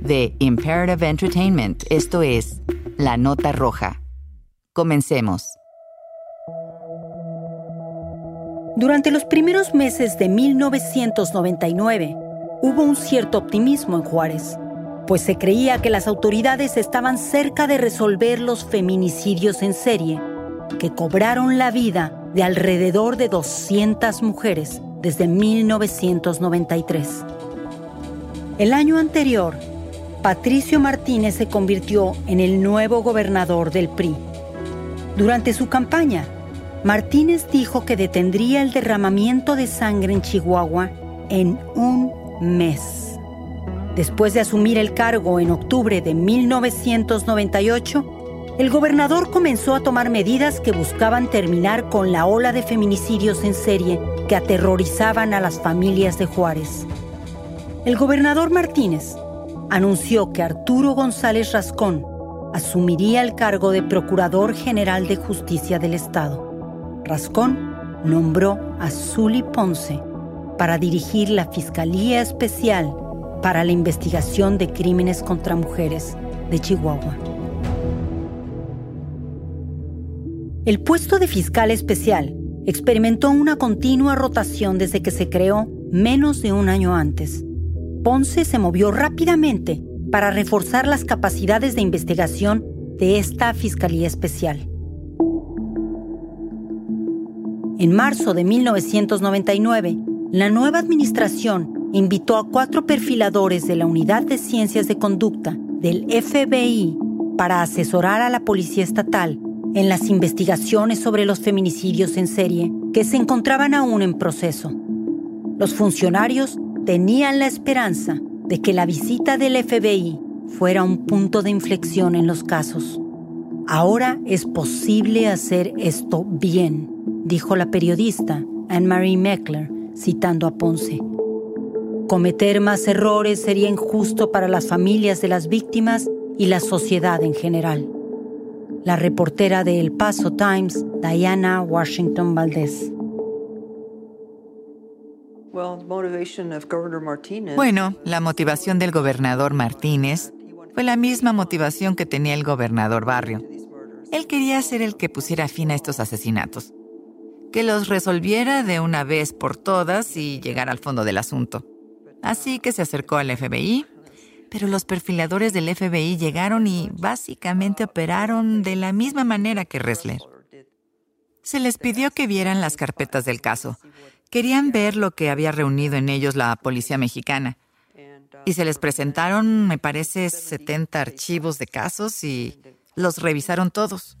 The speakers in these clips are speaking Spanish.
de Imperative Entertainment, esto es, La Nota Roja. Comencemos. Durante los primeros meses de 1999, hubo un cierto optimismo en Juárez, pues se creía que las autoridades estaban cerca de resolver los feminicidios en serie, que cobraron la vida de alrededor de 200 mujeres desde 1993. El año anterior, Patricio Martínez se convirtió en el nuevo gobernador del PRI. Durante su campaña, Martínez dijo que detendría el derramamiento de sangre en Chihuahua en un mes. Después de asumir el cargo en octubre de 1998, el gobernador comenzó a tomar medidas que buscaban terminar con la ola de feminicidios en serie que aterrorizaban a las familias de Juárez. El gobernador Martínez anunció que Arturo González Rascón asumiría el cargo de Procurador General de Justicia del Estado. Rascón nombró a Zully Ponce para dirigir la Fiscalía Especial para la Investigación de Crímenes contra Mujeres de Chihuahua. El puesto de fiscal especial experimentó una continua rotación desde que se creó menos de un año antes. Ponce se movió rápidamente para reforzar las capacidades de investigación de esta Fiscalía Especial. En marzo de 1999, la nueva administración invitó a cuatro perfiladores de la Unidad de Ciencias de Conducta del FBI para asesorar a la Policía Estatal en las investigaciones sobre los feminicidios en serie que se encontraban aún en proceso. Los funcionarios tenían la esperanza de que la visita del FBI fuera un punto de inflexión en los casos. Ahora es posible hacer esto bien, dijo la periodista Anne-Marie Meckler, citando a Ponce. Cometer más errores sería injusto para las familias de las víctimas y la sociedad en general. La reportera de El Paso Times, Diana Washington Valdez. Bueno, la motivación del gobernador Martínez fue la misma motivación que tenía el gobernador Barrio. Él quería ser el que pusiera fin a estos asesinatos, que los resolviera de una vez por todas y llegar al fondo del asunto. Así que se acercó al FBI, pero los perfiladores del FBI llegaron y básicamente operaron de la misma manera que Ressler. Se les pidió que vieran las carpetas del caso Querían ver lo que había reunido en ellos la policía mexicana. Y se les presentaron, me parece, 70 archivos de casos y los revisaron todos.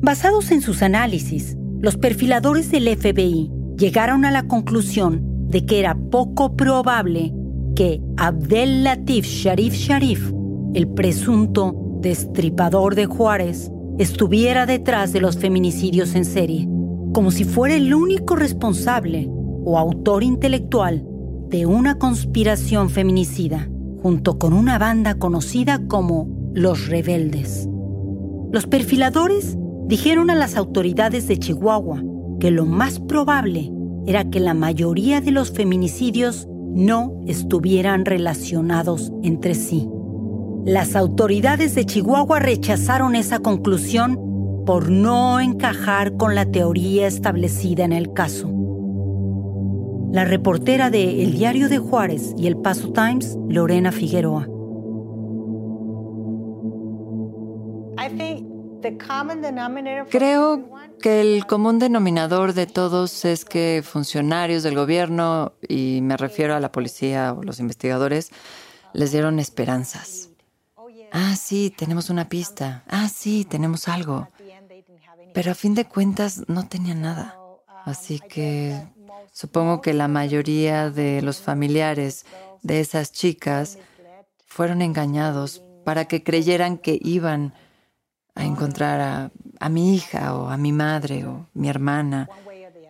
Basados en sus análisis, los perfiladores del FBI llegaron a la conclusión de que era poco probable que Abdel Latif Sharif Sharif, el presunto destripador de Juárez, estuviera detrás de los feminicidios en serie como si fuera el único responsable o autor intelectual de una conspiración feminicida, junto con una banda conocida como los rebeldes. Los perfiladores dijeron a las autoridades de Chihuahua que lo más probable era que la mayoría de los feminicidios no estuvieran relacionados entre sí. Las autoridades de Chihuahua rechazaron esa conclusión por no encajar con la teoría establecida en el caso. La reportera de El Diario de Juárez y El Paso Times, Lorena Figueroa. Creo que el común denominador de todos es que funcionarios del gobierno, y me refiero a la policía o los investigadores, les dieron esperanzas. Ah, sí, tenemos una pista. Ah, sí, tenemos algo. Pero a fin de cuentas no tenían nada. Así que supongo que la mayoría de los familiares de esas chicas fueron engañados para que creyeran que iban a encontrar a, a, mi hija o a mi madre o mi hermana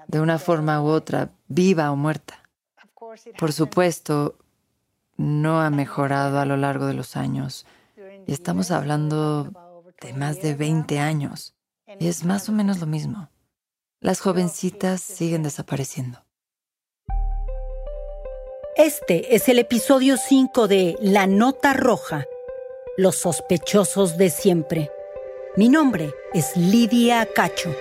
de una forma u otra, viva o muerta. Por supuesto, no ha mejorado a lo largo de los años. Y estamos hablando de más de 20 años. Y es más o menos lo mismo. Las jovencitas siguen desapareciendo. Este es el episodio 5 de La Nota Roja, Los sospechosos de siempre. Mi nombre es Lidia Cacho.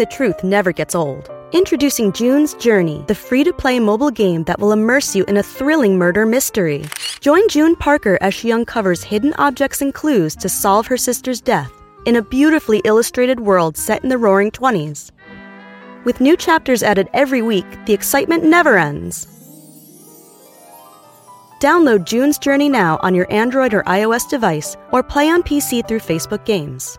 The truth never gets old. Introducing June's Journey, the free to play mobile game that will immerse you in a thrilling murder mystery. Join June Parker as she uncovers hidden objects and clues to solve her sister's death in a beautifully illustrated world set in the roaring 20s. With new chapters added every week, the excitement never ends. Download June's Journey now on your Android or iOS device or play on PC through Facebook Games.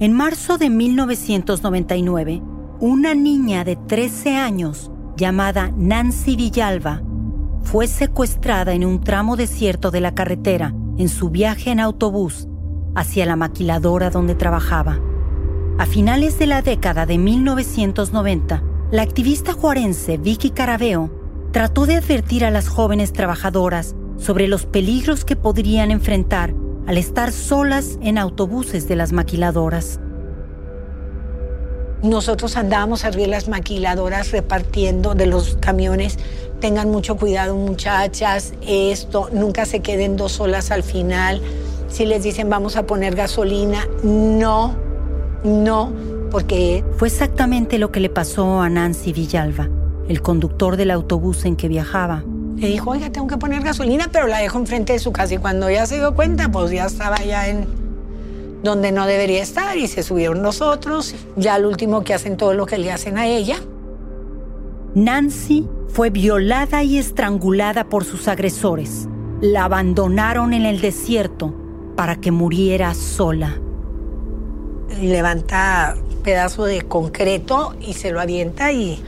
En marzo de 1999, una niña de 13 años llamada Nancy Villalba fue secuestrada en un tramo desierto de la carretera en su viaje en autobús hacia la maquiladora donde trabajaba. A finales de la década de 1990, la activista juarense Vicky Carabeo trató de advertir a las jóvenes trabajadoras sobre los peligros que podrían enfrentar al estar solas en autobuses de las maquiladoras. Nosotros andábamos arriba de las maquiladoras repartiendo de los camiones. Tengan mucho cuidado, muchachas, esto, nunca se queden dos solas al final. Si les dicen vamos a poner gasolina, no, no, porque... Fue exactamente lo que le pasó a Nancy Villalba, el conductor del autobús en que viajaba. Le dijo, oiga, tengo que poner gasolina, pero la dejo enfrente de su casa. Y cuando ella se dio cuenta, pues ya estaba ya en donde no debería estar y se subieron los otros. Ya al último que hacen todo lo que le hacen a ella. Nancy fue violada y estrangulada por sus agresores. La abandonaron en el desierto para que muriera sola. Levanta pedazo de concreto y se lo avienta y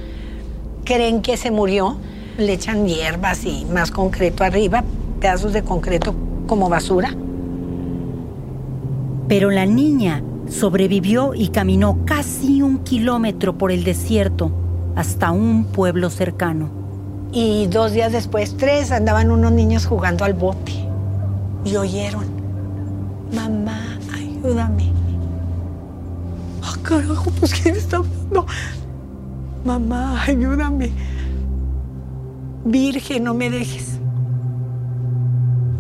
creen que se murió le echan hierbas y más concreto arriba, pedazos de concreto como basura. Pero la niña sobrevivió y caminó casi un kilómetro por el desierto hasta un pueblo cercano. Y dos días después, tres, andaban unos niños jugando al bote y oyeron, mamá, ayúdame. Ah, carajo, pues ¿quién está hablando? Mamá, ayúdame. Virgen, no me dejes.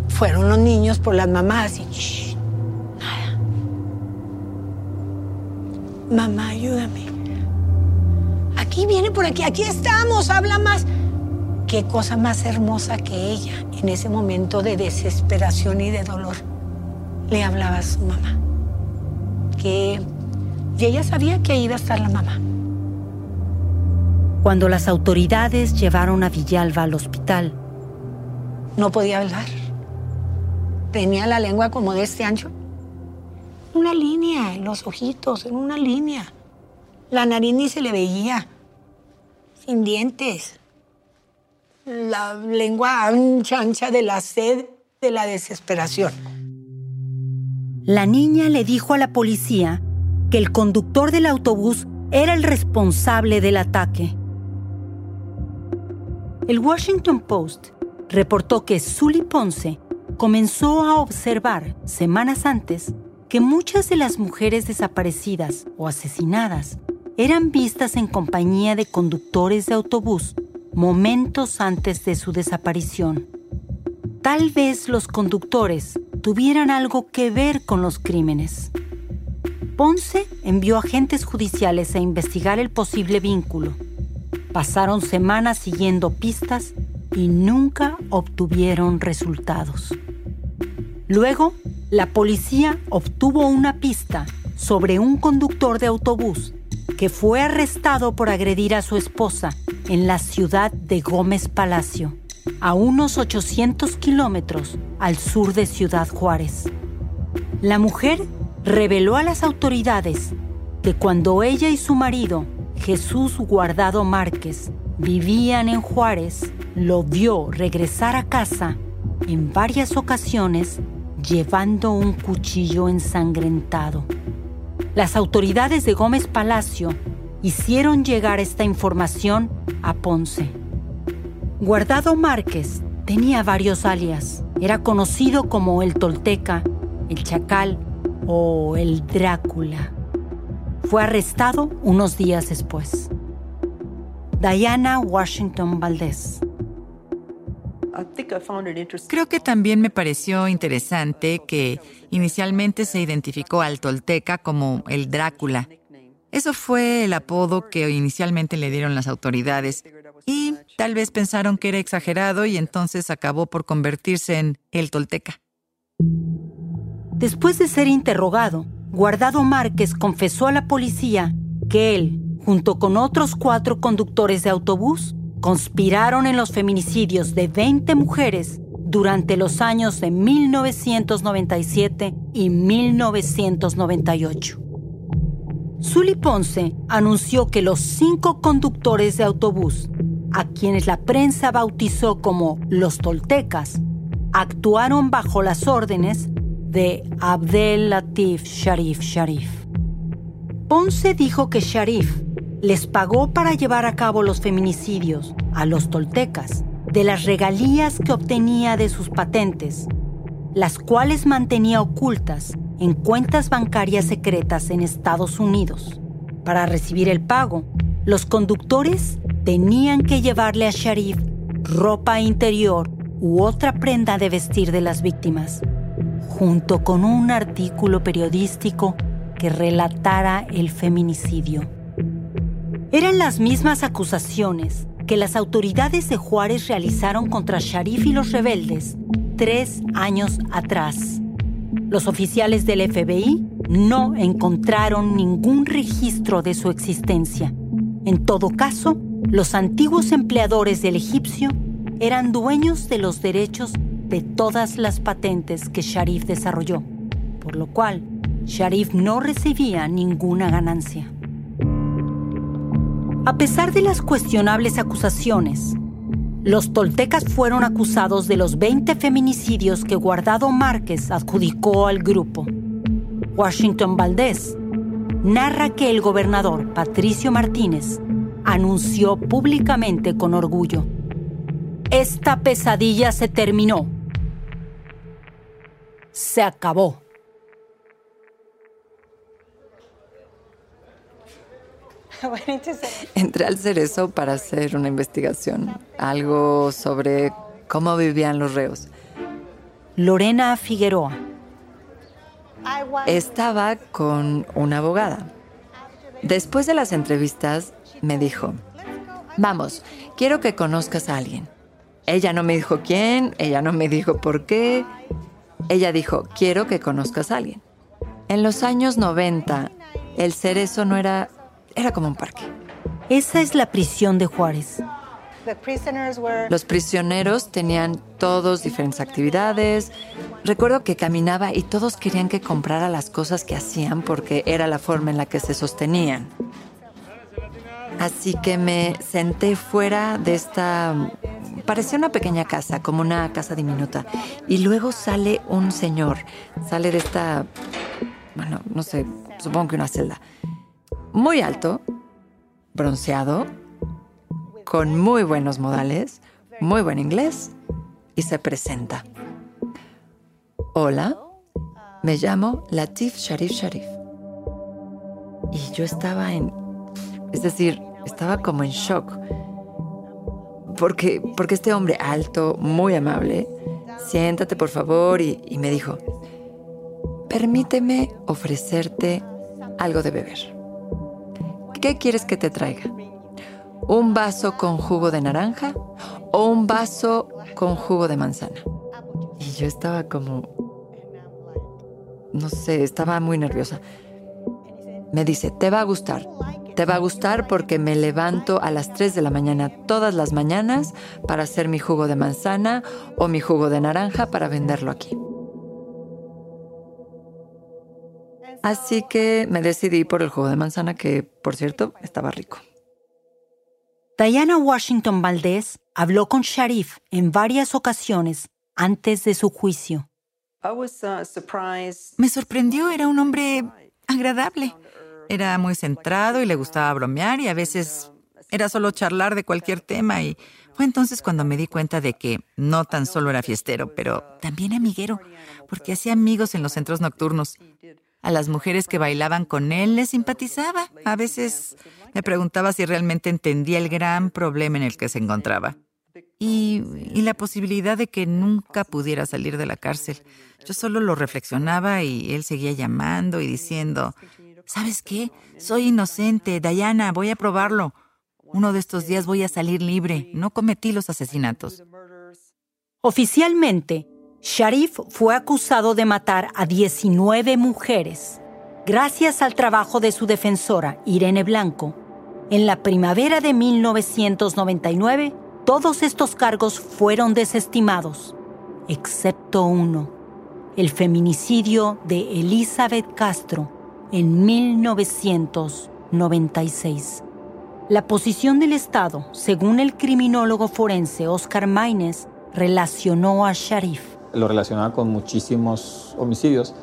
Fueron los niños por las mamás y nada. mamá, ayúdame. Aquí viene por aquí, aquí estamos, habla más. Qué cosa más hermosa que ella en ese momento de desesperación y de dolor. Le hablaba a su mamá. Que y ella sabía que iba a estar la mamá. Cuando las autoridades llevaron a Villalba al hospital, no podía hablar. Tenía la lengua como de este ancho. Una línea en los ojitos, en una línea. La nariz ni se le veía. Sin dientes. La lengua ancha, ancha de la sed, de la desesperación. La niña le dijo a la policía que el conductor del autobús era el responsable del ataque. El Washington Post reportó que Sully Ponce comenzó a observar semanas antes que muchas de las mujeres desaparecidas o asesinadas eran vistas en compañía de conductores de autobús momentos antes de su desaparición. Tal vez los conductores tuvieran algo que ver con los crímenes. Ponce envió agentes judiciales a investigar el posible vínculo. Pasaron semanas siguiendo pistas y nunca obtuvieron resultados. Luego, la policía obtuvo una pista sobre un conductor de autobús que fue arrestado por agredir a su esposa en la ciudad de Gómez Palacio, a unos 800 kilómetros al sur de Ciudad Juárez. La mujer reveló a las autoridades que cuando ella y su marido, Jesús Guardado Márquez, vivían en Juárez, lo vio regresar a casa en varias ocasiones llevando un cuchillo ensangrentado. Las autoridades de Gómez Palacio hicieron llegar esta información a Ponce. Guardado Márquez tenía varios alias. Era conocido como el Tolteca, el Chacal o el Drácula. Fue arrestado unos días después. Diana Washington Valdés. Creo que también me pareció interesante que inicialmente se identificó al tolteca como el Drácula. Eso fue el apodo que inicialmente le dieron las autoridades y tal vez pensaron que era exagerado y entonces acabó por convertirse en el tolteca. Después de ser interrogado, Guardado Márquez confesó a la policía que él, junto con otros cuatro conductores de autobús, conspiraron en los feminicidios de 20 mujeres durante los años de 1997 y 1998. Sully Ponce anunció que los cinco conductores de autobús, a quienes la prensa bautizó como los toltecas, actuaron bajo las órdenes de Abdel Latif Sharif Sharif. Ponce dijo que Sharif les pagó para llevar a cabo los feminicidios a los toltecas de las regalías que obtenía de sus patentes, las cuales mantenía ocultas en cuentas bancarias secretas en Estados Unidos. Para recibir el pago, los conductores tenían que llevarle a Sharif ropa interior u otra prenda de vestir de las víctimas, junto con un artículo periodístico que relatara el feminicidio. Eran las mismas acusaciones que las autoridades de Juárez realizaron contra Sharif y los rebeldes tres años atrás. Los oficiales del FBI no encontraron ningún registro de su existencia. En todo caso, los antiguos empleadores del egipcio eran dueños de los derechos de todas las patentes que Sharif desarrolló, por lo cual Sharif no recibía ninguna ganancia. A pesar de las cuestionables acusaciones, los toltecas fueron acusados de los 20 feminicidios que Guardado Márquez adjudicó al grupo. Washington Valdés narra que el gobernador Patricio Martínez anunció públicamente con orgullo, esta pesadilla se terminó. Se acabó. Entré al Cerezo para hacer una investigación, algo sobre cómo vivían los reos. Lorena Figueroa. Estaba con una abogada. Después de las entrevistas, me dijo, vamos, quiero que conozcas a alguien. Ella no me dijo quién, ella no me dijo por qué. Ella dijo, quiero que conozcas a alguien. En los años 90, el cerezo no era, era como un parque. Esa es la prisión de Juárez. Los prisioneros tenían todos diferentes actividades. Recuerdo que caminaba y todos querían que comprara las cosas que hacían porque era la forma en la que se sostenían. Así que me senté fuera de esta... Parecía una pequeña casa, como una casa diminuta. Y luego sale un señor, sale de esta... Bueno, no sé, supongo que una celda. Muy alto, bronceado, con muy buenos modales, muy buen inglés y se presenta. Hola, me llamo Latif Sharif Sharif. Y yo estaba en... Es decir, estaba como en shock. Porque, porque este hombre alto, muy amable, siéntate por favor y, y me dijo, permíteme ofrecerte algo de beber. ¿Qué quieres que te traiga? ¿Un vaso con jugo de naranja o un vaso con jugo de manzana? Y yo estaba como, no sé, estaba muy nerviosa. Me dice, te va a gustar. Te va a gustar porque me levanto a las 3 de la mañana todas las mañanas para hacer mi jugo de manzana o mi jugo de naranja para venderlo aquí. Así que me decidí por el jugo de manzana que, por cierto, estaba rico. Diana Washington Valdez habló con Sharif en varias ocasiones antes de su juicio. Me sorprendió, era un hombre agradable. Era muy centrado y le gustaba bromear y a veces era solo charlar de cualquier tema y fue entonces cuando me di cuenta de que no tan solo era fiestero, pero también amiguero, porque hacía amigos en los centros nocturnos. A las mujeres que bailaban con él les simpatizaba. A veces me preguntaba si realmente entendía el gran problema en el que se encontraba. Y, y, la posibilidad de que nunca pudiera salir de la cárcel. Yo solo lo reflexionaba y él seguía llamando y diciendo, ¿sabes qué? Soy inocente, Diana, voy a probarlo. Uno de estos días voy a salir libre. No cometí los asesinatos. Oficialmente, Sharif fue acusado de matar a 19 mujeres. Gracias al trabajo de su defensora, Irene Blanco, en la primavera de 1999, todos estos cargos fueron desestimados, excepto uno, el feminicidio de Elizabeth Castro en 1996. La posición del Estado, según el criminólogo forense Oscar Maines, relacionó a Sharif lo relacionaba con muchísimos homicidios,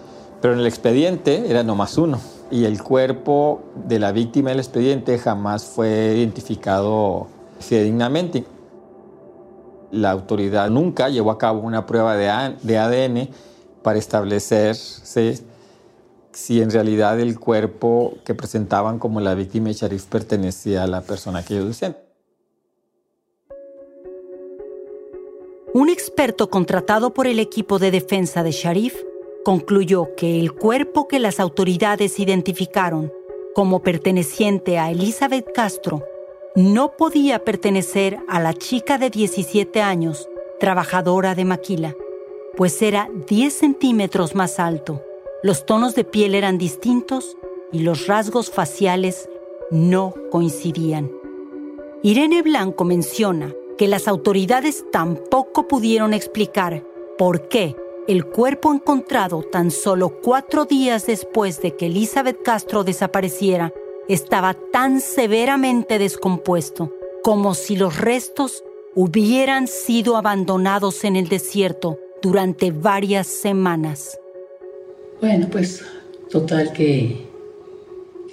pero en el expediente era nomás uno. Y el cuerpo de la víctima del expediente jamás fue identificado fidedignamente. La autoridad nunca llevó a cabo una prueba de ADN para establecer si en realidad el cuerpo que presentaban como la víctima de Sharif pertenecía a la persona que ellos decían. Un experto contratado por el equipo de defensa de Sharif concluyó que el cuerpo que las autoridades identificaron como perteneciente a Elizabeth Castro no podía pertenecer a la chica de 17 años, trabajadora de maquila, pues era 10 centímetros más alto, los tonos de piel eran distintos y los rasgos faciales no coincidían. Irene Blanco menciona que las autoridades tampoco pudieron explicar por qué el cuerpo encontrado tan solo cuatro días después de que Elizabeth Castro desapareciera estaba tan severamente descompuesto como si los restos hubieran sido abandonados en el desierto durante varias semanas. Bueno, pues total que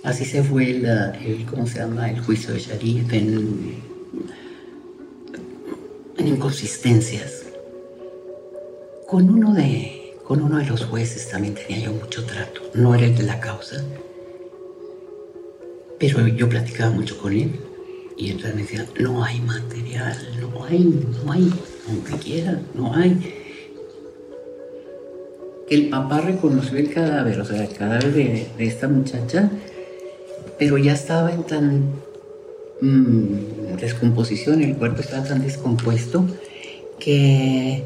así se fue el, ¿cómo se llama? el juicio de Sharif en en inconsistencias. Con uno de, con uno de los jueces también tenía yo mucho trato. No era el de la causa, pero yo platicaba mucho con él y él me decía, no hay material, no hay, no hay, aunque quiera, no hay. El papá reconoció el cadáver, o sea, el cadáver de, de esta muchacha, pero ya estaba en tan mm, descomposición, el cuerpo estaba tan descompuesto que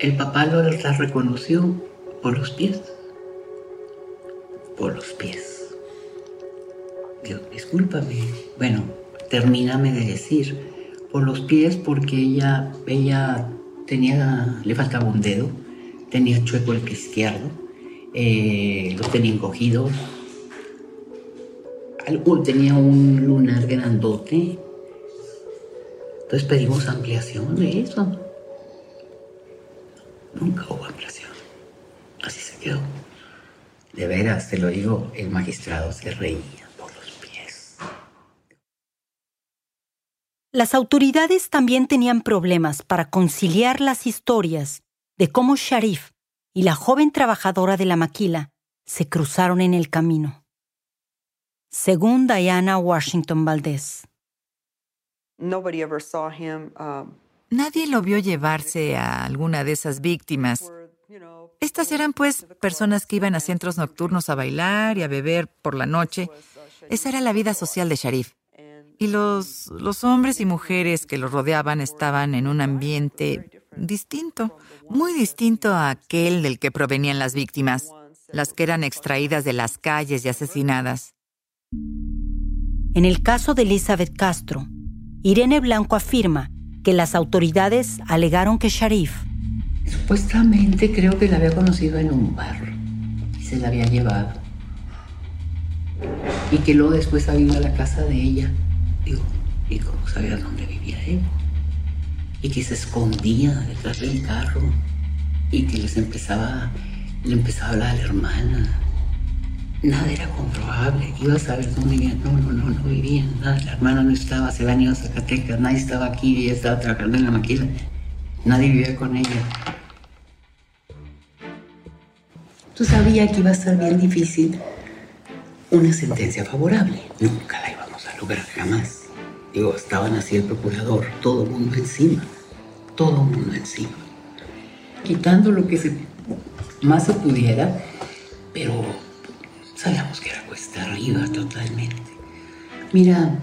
el papá lo la reconoció por los pies. Por los pies. Dios, discúlpame. Bueno, termíname de decir. Por los pies porque ella, ella tenía, le faltaba un dedo, tenía chueco el pie izquierdo, eh, lo tenía tenía un lunar grandote. Entonces pedimos ampliación de eso. Nunca hubo ampliación. Así se quedó. De veras, te lo digo, el magistrado se reía por los pies. Las autoridades también tenían problemas para conciliar las historias de cómo Sharif y la joven trabajadora de la maquila se cruzaron en el camino. Según Diana Washington Valdez. Um, Nadie lo vio llevarse a alguna de esas víctimas. Estas eran pues personas que iban a centros nocturnos a bailar y a beber por la noche. Esa era la vida social de Sharif. Y los, los hombres y mujeres que lo rodeaban estaban en un ambiente distinto, muy distinto a aquel del que provenían las víctimas, las que eran extraídas de las calles y asesinadas. En el caso de Elizabeth Castro, Irene Blanco afirma que las autoridades alegaron que Sharif Supuestamente creo que la había conocido en un bar y se la había llevado. Y que luego después había ido a la casa de ella. Digo, ¿y cómo sabía dónde vivía él? Y que se escondía detrás del carro y que les empezaba, le empezaba a hablar a la hermana. Nada era comprobable. Iba a saber dónde vivía. No, no, no, no vivían nada. La hermana no estaba, se habían a Zacatecas, nadie estaba aquí, ella estaba trabajando en la maquila. Nadie vivía con ella. Tú sabías que iba a estar bien difícil una sentencia favorable. Nunca la íbamos a lograr jamás. Digo, estaban así el procurador, todo el mundo encima, todo el mundo encima. Quitando lo que más se pudiera, pero sabíamos que era cuesta arriba totalmente. Mira,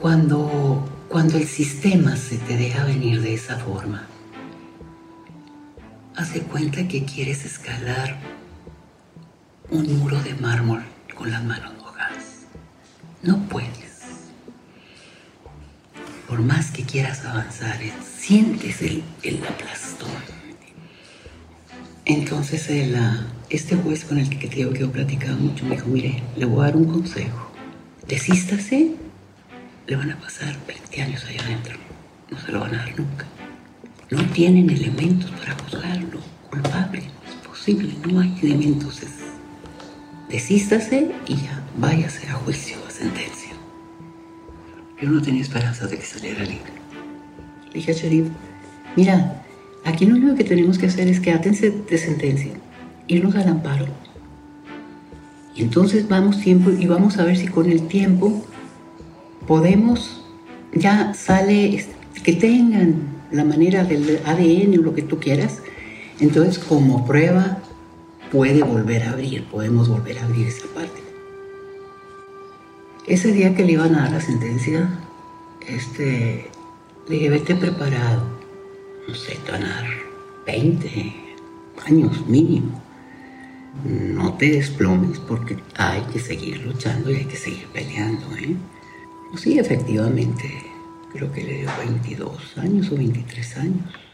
cuando, cuando el sistema se te deja venir de esa forma, Hace cuenta que quieres escalar un muro de mármol con las manos mojadas. No puedes. Por más que quieras avanzar, sientes el, aplastón. Entonces el, este juez con el que te digo que yo platicaba mucho me dijo, mire, le voy a dar un consejo. Desístase, le van a pasar 20 años allá adentro. No se lo van a dar nunca. No tienen elementos para juzgarlo culpable. No es posible, no hay elementos. Desístase y ya váyase a juicio, a sentencia. Yo no tenía esperanza de que saliera libre. Le dije a Sharif, mira, aquí lo único que tenemos que hacer es que atense de sentencia, irnos al amparo. Y entonces vamos tiempo y vamos a ver si con el tiempo podemos, ya sale, que tengan la manera del ADN o lo que tú quieras, entonces como prueba puede volver a abrir, podemos volver a abrir esa parte. Ese día que le iban a dar la sentencia, este, le dije, vete preparado, no sé, te van a dar 20 años mínimo. No te desplomes porque hay que seguir luchando y hay que seguir peleando. ¿eh? Sí, efectivamente, creo que le dio 22 años o 23 años.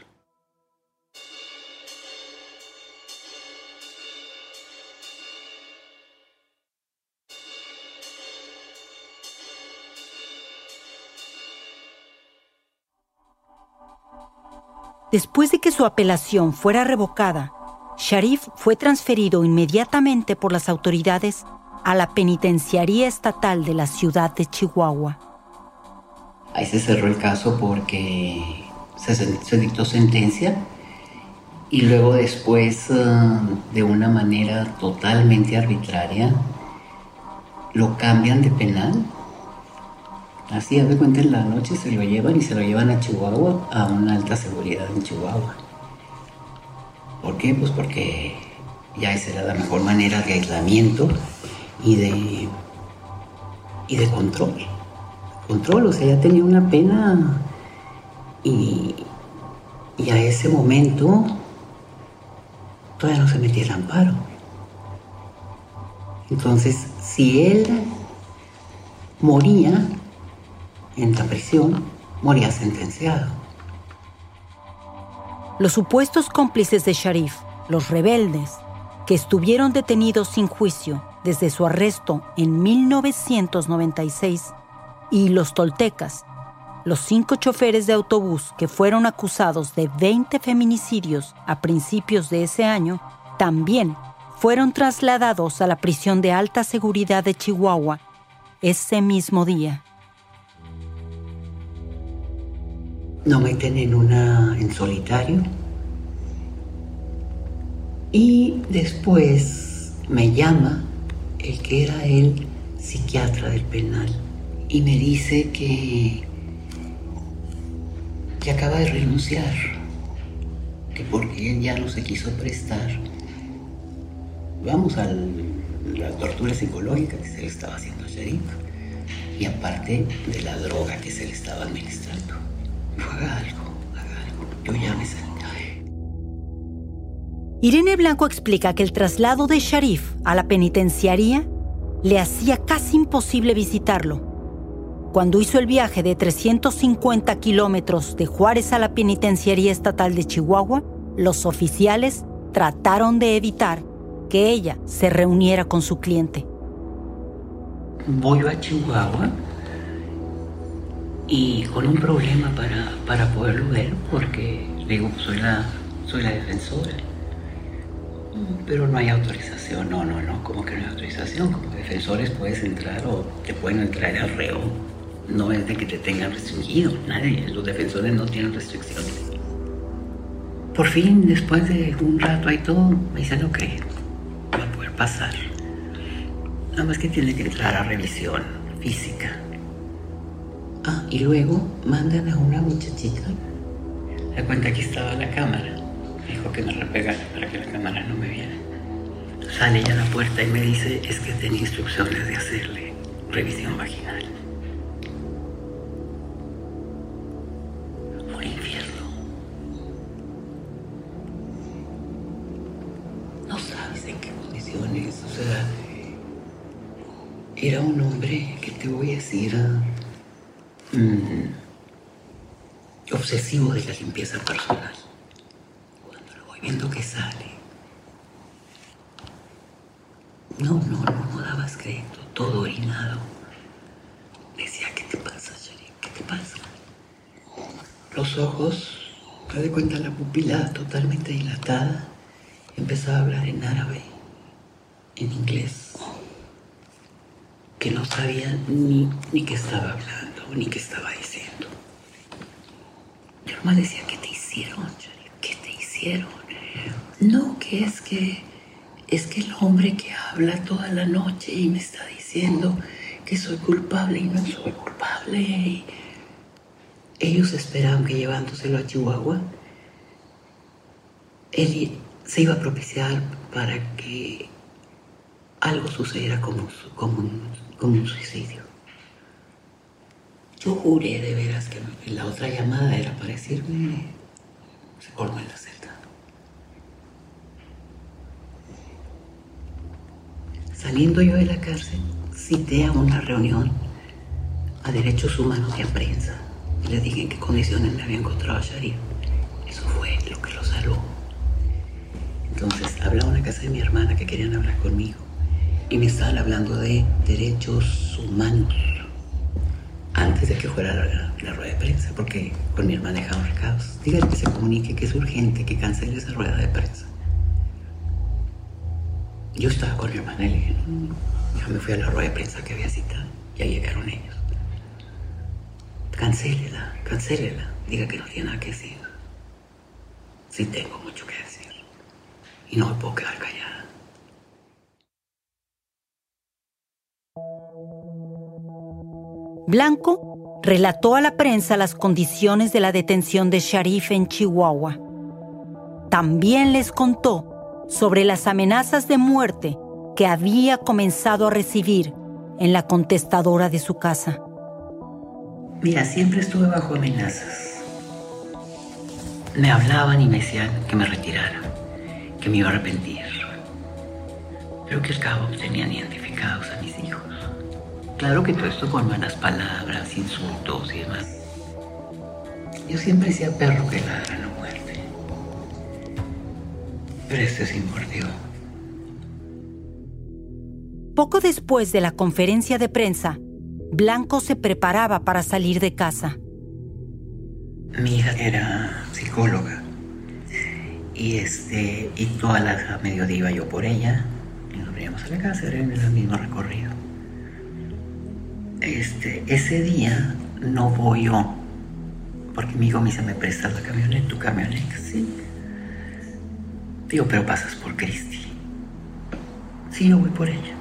Después de que su apelación fuera revocada, Sharif fue transferido inmediatamente por las autoridades a la penitenciaría estatal de la ciudad de Chihuahua. Ahí se cerró el caso porque se, dictó sentencia y luego después, eh, de una manera totalmente arbitraria, lo cambian de penal. Así, a de cuenta, en la noche se lo llevan y se lo llevan a Chihuahua, a una alta seguridad en Chihuahua. ¿Por qué? Pues porque ya esa era la mejor manera de aislamiento y de y de control. Control, o sea, ella tenía una pena y, y a ese momento todavía no se metía el amparo. Entonces, si él moría en la prisión, moría sentenciado. Los supuestos cómplices de Sharif, los rebeldes, que estuvieron detenidos sin juicio desde su arresto en 1996, y los toltecas, los cinco choferes de autobús que fueron acusados de 20 feminicidios a principios de ese año, también fueron trasladados a la prisión de alta seguridad de Chihuahua ese mismo día. No meten en una en solitario. Y después me llama el que era el psiquiatra del penal y me dice que que acaba de renunciar, que porque él ya no se quiso prestar, vamos a la tortura psicológica que se le estaba haciendo a y aparte de la droga que se le estaba administrando. Haga algo, haga algo, yo ya me salí. Irene Blanco explica que el traslado de Sharif a la penitenciaría le hacía casi imposible visitarlo cuando hizo el viaje de 350 kilómetros de Juárez a la Penitenciaría Estatal de Chihuahua, los oficiales trataron de evitar que ella se reuniera con su cliente. Voy a Chihuahua y con un problema para, para poderlo ver porque digo, soy la, soy la defensora. Pero no hay autorización, no, no, no, ¿cómo que no hay autorización? Como defensores puedes entrar o te pueden entrar al reo no es de que te tengan restringido, nadie, los defensores no tienen restricciones. Por fin, después de un rato ahí todo, me dicen, ok, va a poder pasar. Nada más que tiene que entrar a revisión física. Ah, y luego mandan a una muchachita. La cuenta que estaba la cámara. Dijo que me repegara para que la cámara no me viera. Sale ella a la puerta y me dice, es que tenía instrucciones de hacerle revisión vaginal. era un hombre que te voy a decir mm, obsesivo de la limpieza personal. Cuando lo voy viendo que sale. No, no, no, no dabas crédito, todo orinado. Decía, ¿qué te pasa, Sherry? ¿Qué te pasa? Los ojos, te de cuenta la pupila totalmente dilatada. Empezaba a hablar en árabe, en inglés que no sabía ni, ni qué estaba hablando, ni qué estaba diciendo. Yo nomás decía, ¿qué te hicieron, ¿Qué te hicieron? No, que es que es que el hombre que habla toda la noche y me está diciendo que soy culpable y no soy culpable. ellos esperaban que llevándoselo a Chihuahua, él se iba a propiciar para que algo sucediera como, como, como un suicidio. Yo juré de veras que la otra llamada era para decirme, se colgó en la celda. Saliendo yo de la cárcel, cité a una reunión a derechos humanos y a prensa. Y les dije en qué condiciones me había encontrado a Sharif. Eso fue lo que lo salvó. Entonces, hablaba una casa de mi hermana que querían hablar conmigo y me estaban hablando de derechos humanos antes de que fuera la, rueda de prensa, porque con mi hermana dejaron recados. Dígale que se comunique, que es urgente, que cancele esa rueda de prensa. Yo estaba con mi hermana y le dije, yo me fui a la rueda de prensa que había citado, ya llegaron ellos. Cancélela, cancélela, diga que no tiene nada que decir. Sí tengo mucho que decir y no me puedo quedar callada. Blanco relató a la prensa las condiciones de la detención de Sharif en Chihuahua. También les contó sobre las amenazas de muerte que había comenzado a recibir en la contestadora de su casa. Mira, siempre estuve bajo amenazas. Me hablaban y me decían que me retirara, que me iba a arrepentir. Pero que al cabo tenían identificados a mis. Claro que todo esto con malas palabras, insultos y demás. Yo siempre decía perro que ladra no muerte. Pero este sí mordió. Poco después de la conferencia de prensa, Blanco se preparaba para salir de casa. Mi hija era psicóloga y este y toda la mediodía iba yo por ella y nos veníamos a la casa, era en el mismo recorrido. Este, ese día no voy yo porque mi me dice, ¿me prestas la camioneta, tu camioneta? Sí. Digo, pero pasas por Cristi. Sí, yo voy por ella.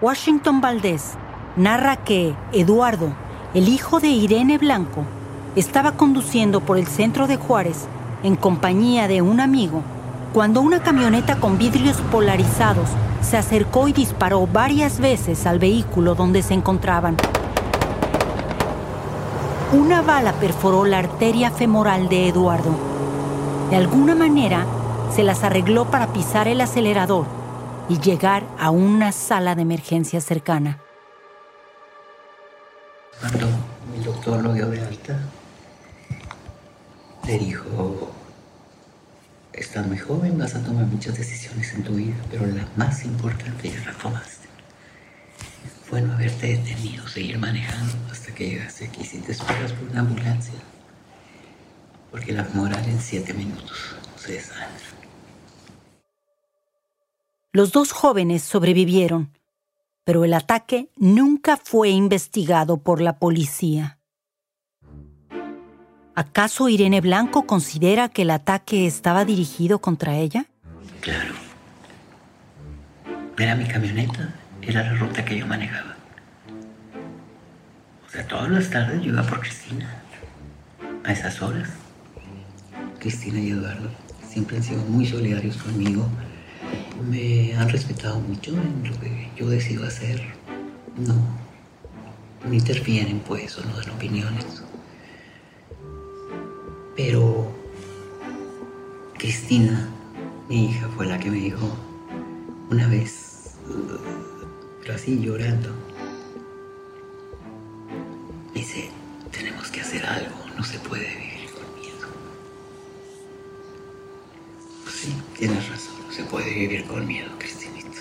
Washington Valdés narra que Eduardo, el hijo de Irene Blanco, estaba conduciendo por el centro de Juárez en compañía de un amigo cuando una camioneta con vidrios polarizados se acercó y disparó varias veces al vehículo donde se encontraban. Una bala perforó la arteria femoral de Eduardo. De alguna manera, se las arregló para pisar el acelerador y llegar a una sala de emergencia cercana. Cuando mi doctor lo dio de alta, le dijo, estás muy joven, vas a tomar muchas decisiones en tu vida, pero la más importante ya la tomaste. Fue no haberte detenido, seguir manejando hasta que llegaste aquí si te esperas por una ambulancia. Porque la moral en siete minutos se desangra. Los dos jóvenes sobrevivieron, pero el ataque nunca fue investigado por la policía. ¿Acaso Irene Blanco considera que el ataque estaba dirigido contra ella? Claro. Era mi camioneta, era la ruta que yo manejaba. O sea, todas las tardes yo iba por Cristina. A esas horas. Cristina y Eduardo siempre han sido muy solidarios conmigo me han respetado mucho en lo que yo decido hacer. No, no interfieren pues o no dan opiniones. Pero Cristina, mi hija, fue la que me dijo una vez, pero así llorando, dice, tenemos que hacer algo, no se puede vivir con miedo. Pues sí, tienes razón se puede vivir con miedo, Cristinita.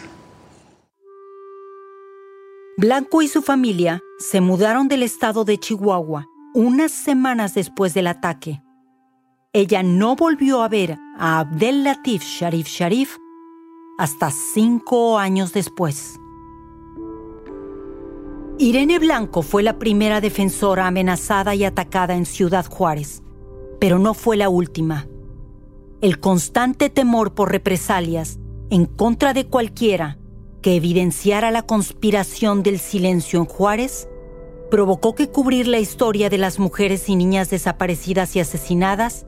Blanco y su familia se mudaron del estado de Chihuahua unas semanas después del ataque. Ella no volvió a ver a Abdel Latif Sharif Sharif hasta cinco años después. Irene Blanco fue la primera defensora amenazada y atacada en Ciudad Juárez, pero no fue la última el constante temor por represalias en contra de cualquiera que evidenciara la conspiración del silencio en Juárez provocó que cubrir la historia de las mujeres y niñas desaparecidas y asesinadas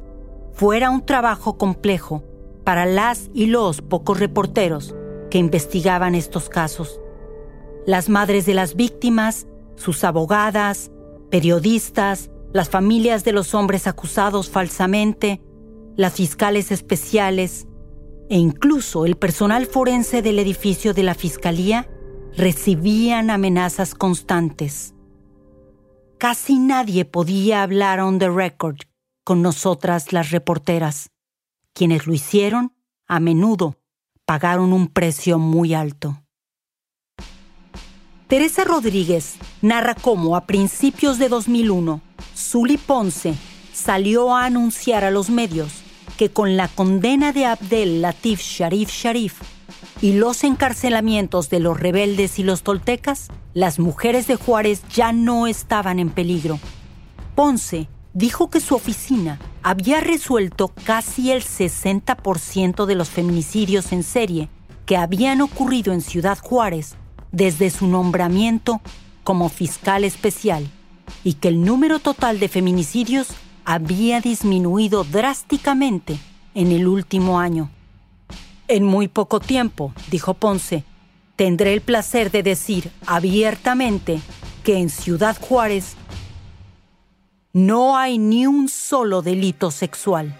fuera un trabajo complejo para las y los pocos reporteros que investigaban estos casos. Las madres de las víctimas, sus abogadas, periodistas, las familias de los hombres acusados falsamente, las fiscales especiales e incluso el personal forense del edificio de la Fiscalía recibían amenazas constantes. Casi nadie podía hablar on the record con nosotras las reporteras. Quienes lo hicieron, a menudo, pagaron un precio muy alto. Teresa Rodríguez narra cómo a principios de 2001, Zully Ponce salió a anunciar a los medios que con la condena de Abdel Latif Sharif Sharif y los encarcelamientos de los rebeldes y los toltecas, las mujeres de Juárez ya no estaban en peligro. Ponce dijo que su oficina había resuelto casi el 60% de los feminicidios en serie que habían ocurrido en Ciudad Juárez desde su nombramiento como fiscal especial y que el número total de feminicidios había disminuido drásticamente en el último año. En muy poco tiempo, dijo Ponce, tendré el placer de decir abiertamente que en Ciudad Juárez no hay ni un solo delito sexual.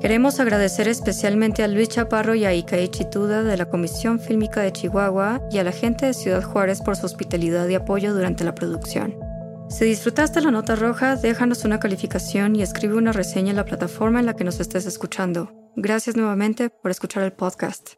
Queremos agradecer especialmente a Luis Chaparro y a Ikae Chituda de la Comisión Fílmica de Chihuahua y a la gente de Ciudad Juárez por su hospitalidad y apoyo durante la producción. Si disfrutaste la nota roja, déjanos una calificación y escribe una reseña en la plataforma en la que nos estés escuchando. Gracias nuevamente por escuchar el podcast.